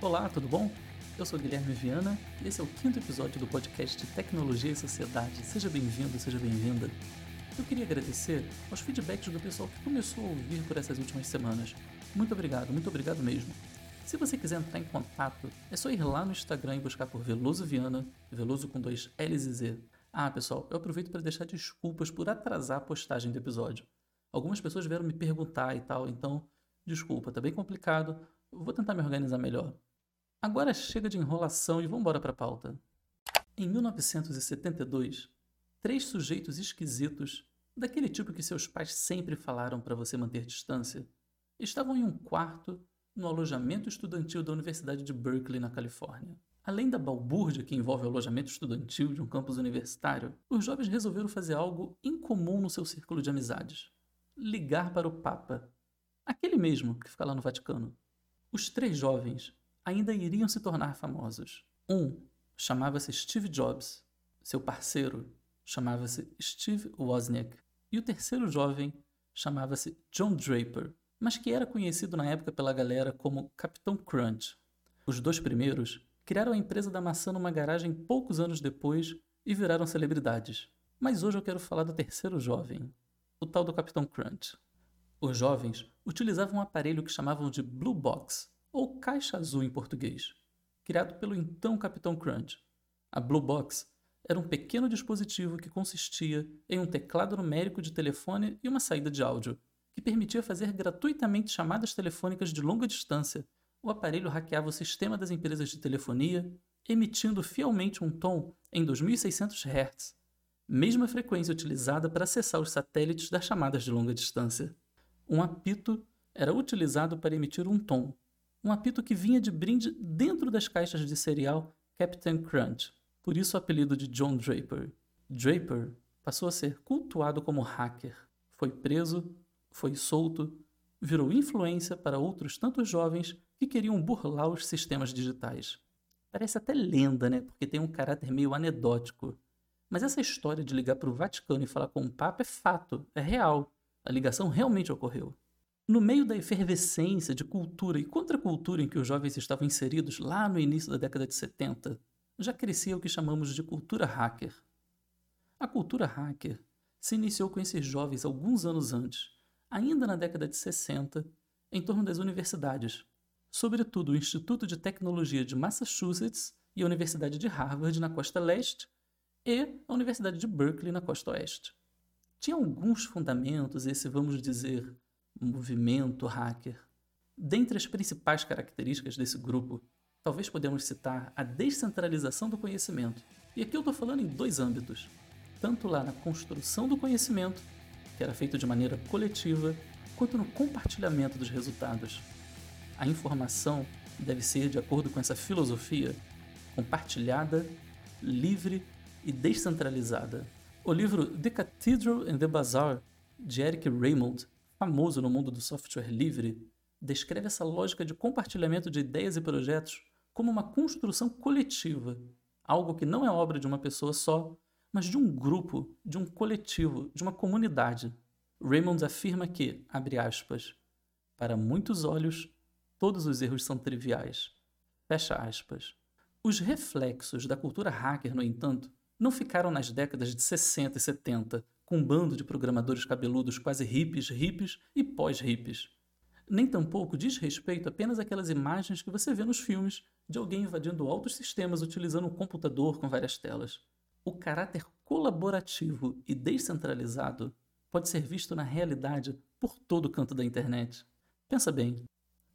Olá, tudo bom? Eu sou Guilherme Viana e esse é o quinto episódio do podcast Tecnologia e Sociedade. Seja bem-vindo, seja bem-vinda. Eu queria agradecer aos feedbacks do pessoal que começou a ouvir por essas últimas semanas. Muito obrigado, muito obrigado mesmo. Se você quiser entrar em contato, é só ir lá no Instagram e buscar por Veloso Viana, Veloso com dois L's e Z. Ah, pessoal, eu aproveito para deixar desculpas por atrasar a postagem do episódio. Algumas pessoas vieram me perguntar e tal, então, desculpa, tá bem complicado. Vou tentar me organizar melhor. Agora chega de enrolação e vamos embora para a pauta. Em 1972, três sujeitos esquisitos, daquele tipo que seus pais sempre falaram para você manter distância, estavam em um quarto no alojamento estudantil da Universidade de Berkeley, na Califórnia. Além da balbúrdia que envolve o alojamento estudantil de um campus universitário, os jovens resolveram fazer algo incomum no seu círculo de amizades: ligar para o Papa, aquele mesmo que fica lá no Vaticano. Os três jovens ainda iriam se tornar famosos. Um chamava-se Steve Jobs, seu parceiro chamava-se Steve Wozniak, e o terceiro jovem chamava-se John Draper, mas que era conhecido na época pela galera como Capitão Crunch. Os dois primeiros criaram a empresa da maçã numa garagem poucos anos depois e viraram celebridades. Mas hoje eu quero falar do terceiro jovem, o tal do Capitão Crunch. Os jovens utilizavam um aparelho que chamavam de Blue Box, ou caixa azul em português, criado pelo então Capitão Crunch. A Blue Box era um pequeno dispositivo que consistia em um teclado numérico de telefone e uma saída de áudio, que permitia fazer gratuitamente chamadas telefônicas de longa distância. O aparelho hackeava o sistema das empresas de telefonia, emitindo fielmente um tom em 2600 Hz, mesma frequência utilizada para acessar os satélites das chamadas de longa distância. Um apito era utilizado para emitir um tom, um apito que vinha de brinde dentro das caixas de cereal Captain Crunch, por isso o apelido de John Draper. Draper passou a ser cultuado como hacker, foi preso, foi solto, virou influência para outros tantos jovens que queriam burlar os sistemas digitais. Parece até lenda, né? Porque tem um caráter meio anedótico. Mas essa história de ligar para o Vaticano e falar com o Papa é fato, é real. A ligação realmente ocorreu. No meio da efervescência de cultura e contracultura em que os jovens estavam inseridos lá no início da década de 70, já crescia o que chamamos de cultura hacker. A cultura hacker se iniciou com esses jovens alguns anos antes, ainda na década de 60, em torno das universidades, sobretudo o Instituto de Tecnologia de Massachusetts e a Universidade de Harvard na costa leste e a Universidade de Berkeley na costa oeste. Tinha alguns fundamentos esse, vamos dizer, movimento hacker. Dentre as principais características desse grupo, talvez podemos citar a descentralização do conhecimento. E aqui eu estou falando em dois âmbitos: tanto lá na construção do conhecimento, que era feito de maneira coletiva, quanto no compartilhamento dos resultados. A informação deve ser, de acordo com essa filosofia, compartilhada, livre e descentralizada. O livro The Cathedral and the Bazaar, de Eric Raymond, famoso no mundo do software livre, descreve essa lógica de compartilhamento de ideias e projetos como uma construção coletiva, algo que não é obra de uma pessoa só, mas de um grupo, de um coletivo, de uma comunidade. Raymond afirma que, abre aspas, para muitos olhos, todos os erros são triviais. Fecha aspas. Os reflexos da cultura hacker, no entanto, não ficaram nas décadas de 60 e 70, com um bando de programadores cabeludos quase hippies, hippies e pós-hippies. Nem tampouco diz respeito apenas àquelas imagens que você vê nos filmes de alguém invadindo altos sistemas utilizando um computador com várias telas. O caráter colaborativo e descentralizado pode ser visto na realidade por todo canto da internet. Pensa bem,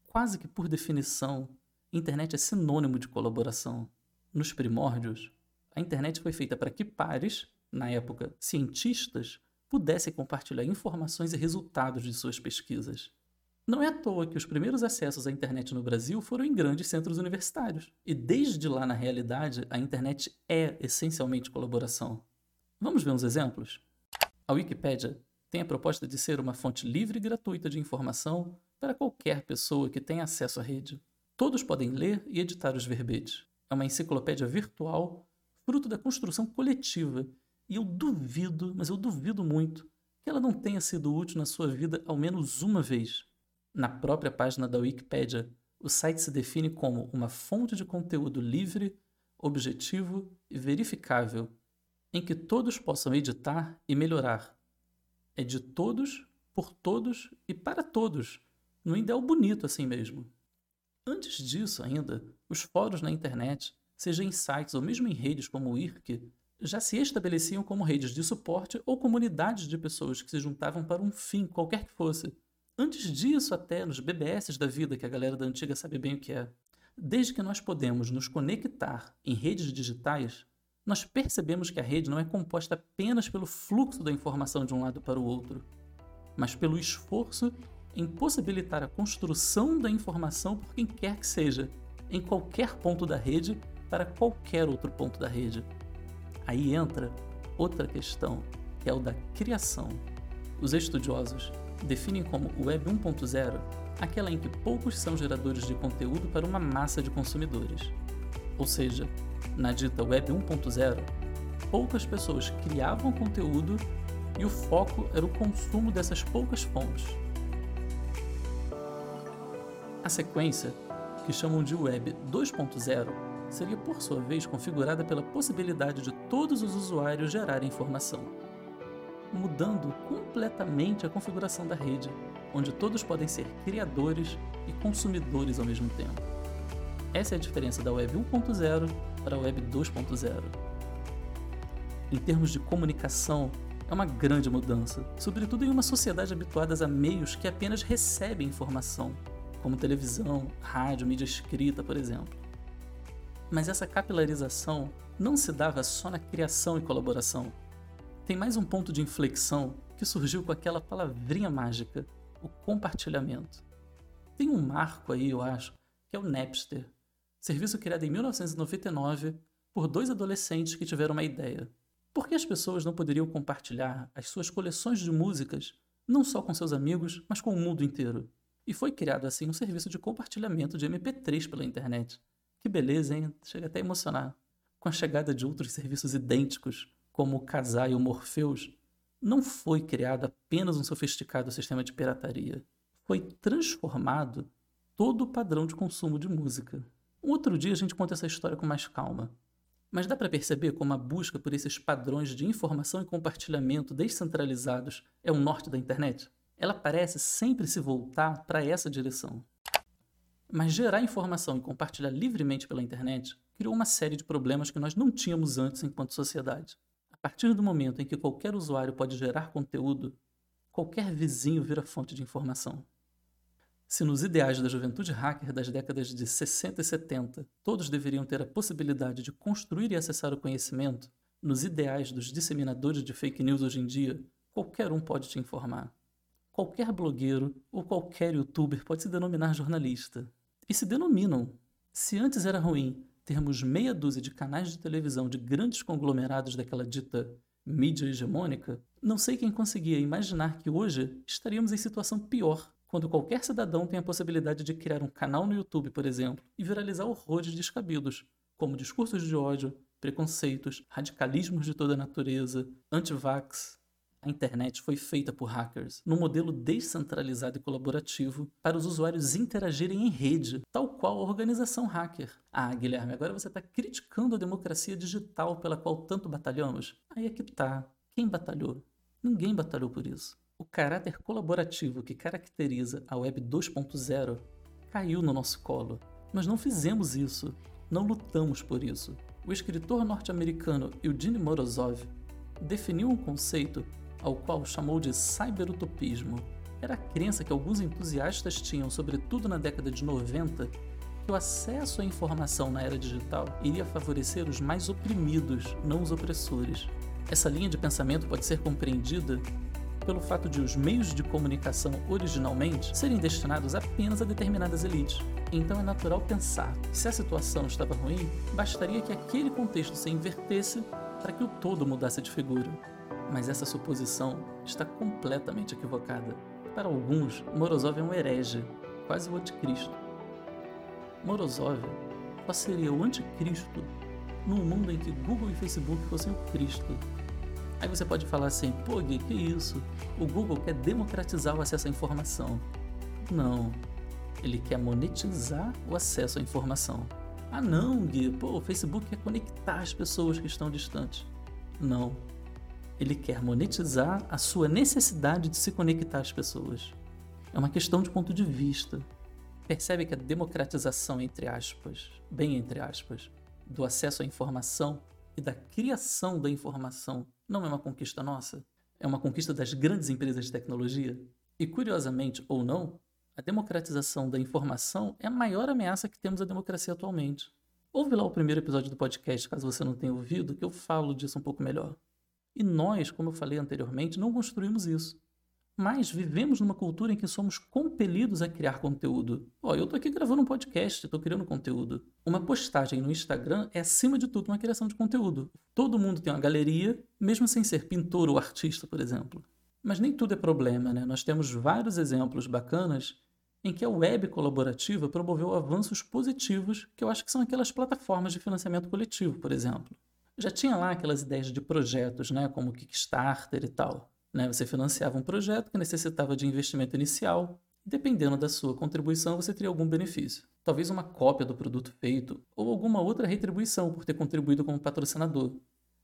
quase que por definição, internet é sinônimo de colaboração. Nos primórdios, a internet foi feita para que pares na época, cientistas, pudessem compartilhar informações e resultados de suas pesquisas. Não é à toa que os primeiros acessos à internet no Brasil foram em grandes centros universitários. E desde lá, na realidade, a internet é essencialmente colaboração. Vamos ver uns exemplos? A Wikipédia tem a proposta de ser uma fonte livre e gratuita de informação para qualquer pessoa que tenha acesso à rede. Todos podem ler e editar os verbetes. É uma enciclopédia virtual, fruto da construção coletiva e eu duvido, mas eu duvido muito, que ela não tenha sido útil na sua vida ao menos uma vez. Na própria página da Wikipedia, o site se define como uma fonte de conteúdo livre, objetivo e verificável, em que todos possam editar e melhorar. É de todos, por todos e para todos, no ideal bonito assim mesmo. Antes disso, ainda, os fóruns na internet, seja em sites ou mesmo em redes como o IRC, já se estabeleciam como redes de suporte ou comunidades de pessoas que se juntavam para um fim, qualquer que fosse. Antes disso, até nos BBS da vida, que a galera da antiga sabe bem o que é. Desde que nós podemos nos conectar em redes digitais, nós percebemos que a rede não é composta apenas pelo fluxo da informação de um lado para o outro, mas pelo esforço em possibilitar a construção da informação por quem quer que seja, em qualquer ponto da rede para qualquer outro ponto da rede. Aí entra outra questão, que é o da criação. Os estudiosos definem como Web 1.0 aquela em que poucos são geradores de conteúdo para uma massa de consumidores. Ou seja, na dita Web 1.0, poucas pessoas criavam conteúdo e o foco era o consumo dessas poucas fontes. A sequência, que chamam de Web 2.0, seria por sua vez configurada pela possibilidade de todos os usuários gerarem informação, mudando completamente a configuração da rede, onde todos podem ser criadores e consumidores ao mesmo tempo. Essa é a diferença da Web 1.0 para a Web 2.0. Em termos de comunicação, é uma grande mudança, sobretudo em uma sociedade habituada a meios que apenas recebem informação, como televisão, rádio, mídia escrita, por exemplo. Mas essa capilarização não se dava só na criação e colaboração. Tem mais um ponto de inflexão que surgiu com aquela palavrinha mágica, o compartilhamento. Tem um marco aí, eu acho, que é o Napster, serviço criado em 1999 por dois adolescentes que tiveram uma ideia. Por que as pessoas não poderiam compartilhar as suas coleções de músicas, não só com seus amigos, mas com o mundo inteiro? E foi criado assim um serviço de compartilhamento de MP3 pela internet. Que beleza, hein? Chega até a emocionar. Com a chegada de outros serviços idênticos, como o Kazaa e o Morpheus, não foi criado apenas um sofisticado sistema de pirataria. Foi transformado todo o padrão de consumo de música. Um outro dia a gente conta essa história com mais calma. Mas dá para perceber como a busca por esses padrões de informação e compartilhamento descentralizados é o norte da internet? Ela parece sempre se voltar para essa direção. Mas gerar informação e compartilhar livremente pela internet criou uma série de problemas que nós não tínhamos antes enquanto sociedade. A partir do momento em que qualquer usuário pode gerar conteúdo, qualquer vizinho vira fonte de informação. Se nos ideais da juventude hacker das décadas de 60 e 70 todos deveriam ter a possibilidade de construir e acessar o conhecimento, nos ideais dos disseminadores de fake news hoje em dia, qualquer um pode te informar. Qualquer blogueiro ou qualquer youtuber pode se denominar jornalista. E se denominam. Se antes era ruim termos meia dúzia de canais de televisão de grandes conglomerados daquela dita mídia hegemônica, não sei quem conseguia imaginar que hoje estaríamos em situação pior quando qualquer cidadão tem a possibilidade de criar um canal no YouTube, por exemplo, e viralizar horrores descabidos, como discursos de ódio, preconceitos, radicalismos de toda natureza, anti-vax. A internet foi feita por hackers, num modelo descentralizado e colaborativo, para os usuários interagirem em rede, tal qual a organização hacker. Ah, Guilherme, agora você está criticando a democracia digital pela qual tanto batalhamos? Aí é que tá. Quem batalhou? Ninguém batalhou por isso. O caráter colaborativo que caracteriza a Web 2.0 caiu no nosso colo. Nós não fizemos isso, não lutamos por isso. O escritor norte-americano Eugene Morozov definiu um conceito ao qual chamou de cyberutopismo. Era a crença que alguns entusiastas tinham, sobretudo na década de 90, que o acesso à informação na era digital iria favorecer os mais oprimidos, não os opressores. Essa linha de pensamento pode ser compreendida pelo fato de os meios de comunicação originalmente serem destinados apenas a determinadas elites. Então é natural pensar que se a situação estava ruim, bastaria que aquele contexto se invertesse para que o todo mudasse de figura. Mas essa suposição está completamente equivocada. Para alguns, Morozov é um herege, quase o anticristo. Morozov só seria o anticristo num mundo em que Google e Facebook fossem o Cristo Aí você pode falar assim, pô Gui, que isso? O Google quer democratizar o acesso à informação. Não. Ele quer monetizar o acesso à informação. Ah não, Gui, pô, o Facebook quer conectar as pessoas que estão distantes. Não. Ele quer monetizar a sua necessidade de se conectar às pessoas. É uma questão de ponto de vista. Percebe que a democratização, entre aspas, bem entre aspas, do acesso à informação e da criação da informação não é uma conquista nossa? É uma conquista das grandes empresas de tecnologia? E curiosamente ou não, a democratização da informação é a maior ameaça que temos à democracia atualmente. Ouve lá o primeiro episódio do podcast, caso você não tenha ouvido, que eu falo disso um pouco melhor. E nós, como eu falei anteriormente, não construímos isso. Mas vivemos numa cultura em que somos compelidos a criar conteúdo. Ó, eu tô aqui gravando um podcast, tô criando conteúdo. Uma postagem no Instagram é, acima de tudo, uma criação de conteúdo. Todo mundo tem uma galeria, mesmo sem ser pintor ou artista, por exemplo. Mas nem tudo é problema, né? Nós temos vários exemplos bacanas em que a web colaborativa promoveu avanços positivos, que eu acho que são aquelas plataformas de financiamento coletivo, por exemplo. Já tinha lá aquelas ideias de projetos, né, como Kickstarter e tal. Né? Você financiava um projeto que necessitava de investimento inicial. Dependendo da sua contribuição, você teria algum benefício. Talvez uma cópia do produto feito ou alguma outra retribuição por ter contribuído como patrocinador.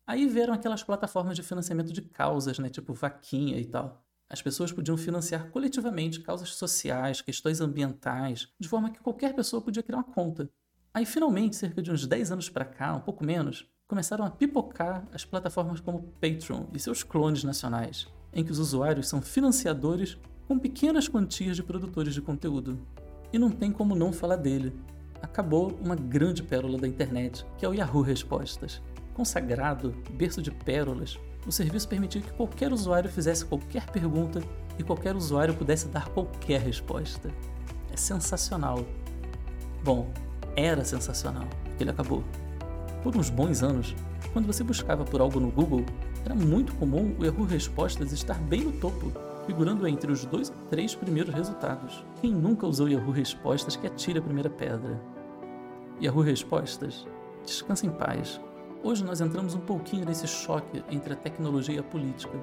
Aí vieram aquelas plataformas de financiamento de causas, né, tipo vaquinha e tal. As pessoas podiam financiar coletivamente causas sociais, questões ambientais, de forma que qualquer pessoa podia criar uma conta. Aí, finalmente, cerca de uns 10 anos para cá, um pouco menos, começaram a pipocar as plataformas como Patreon e seus clones nacionais em que os usuários são financiadores com pequenas quantias de produtores de conteúdo. E não tem como não falar dele. Acabou uma grande pérola da internet, que é o Yahoo Respostas. Consagrado, berço de pérolas, o serviço permitia que qualquer usuário fizesse qualquer pergunta e qualquer usuário pudesse dar qualquer resposta. É sensacional. Bom, era sensacional, ele acabou. Por uns bons anos, quando você buscava por algo no Google, era muito comum o Yahoo Respostas estar bem no topo, figurando entre os dois ou três primeiros resultados. Quem nunca usou Yahoo Respostas que atire a primeira pedra. Yahoo Respostas, descansa em paz. Hoje nós entramos um pouquinho nesse choque entre a tecnologia e a política.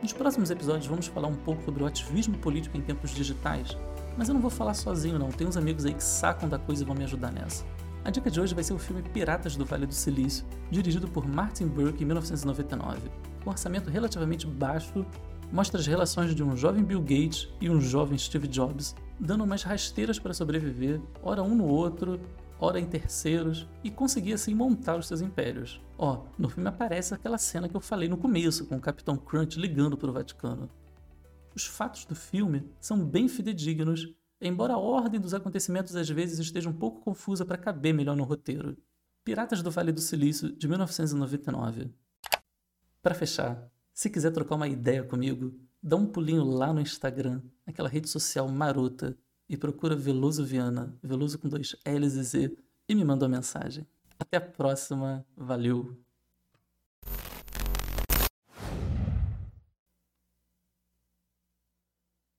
Nos próximos episódios vamos falar um pouco sobre o ativismo político em tempos digitais, mas eu não vou falar sozinho não, tem uns amigos aí que sacam da coisa e vão me ajudar nessa. A dica de hoje vai ser o filme Piratas do Vale do Silício, dirigido por Martin Burke em 1999. Com um orçamento relativamente baixo, mostra as relações de um jovem Bill Gates e um jovem Steve Jobs, dando umas rasteiras para sobreviver, ora um no outro, ora em terceiros, e conseguir assim montar os seus impérios. Ó, no filme aparece aquela cena que eu falei no começo, com o Capitão Crunch ligando para o Vaticano. Os fatos do filme são bem fidedignos embora a ordem dos acontecimentos às vezes esteja um pouco confusa para caber melhor no roteiro. Piratas do Vale do Silício, de 1999. Para fechar, se quiser trocar uma ideia comigo, dá um pulinho lá no Instagram, naquela rede social marota, e procura Veloso Viana, Veloso com dois L's e Z, e me manda uma mensagem. Até a próxima, valeu!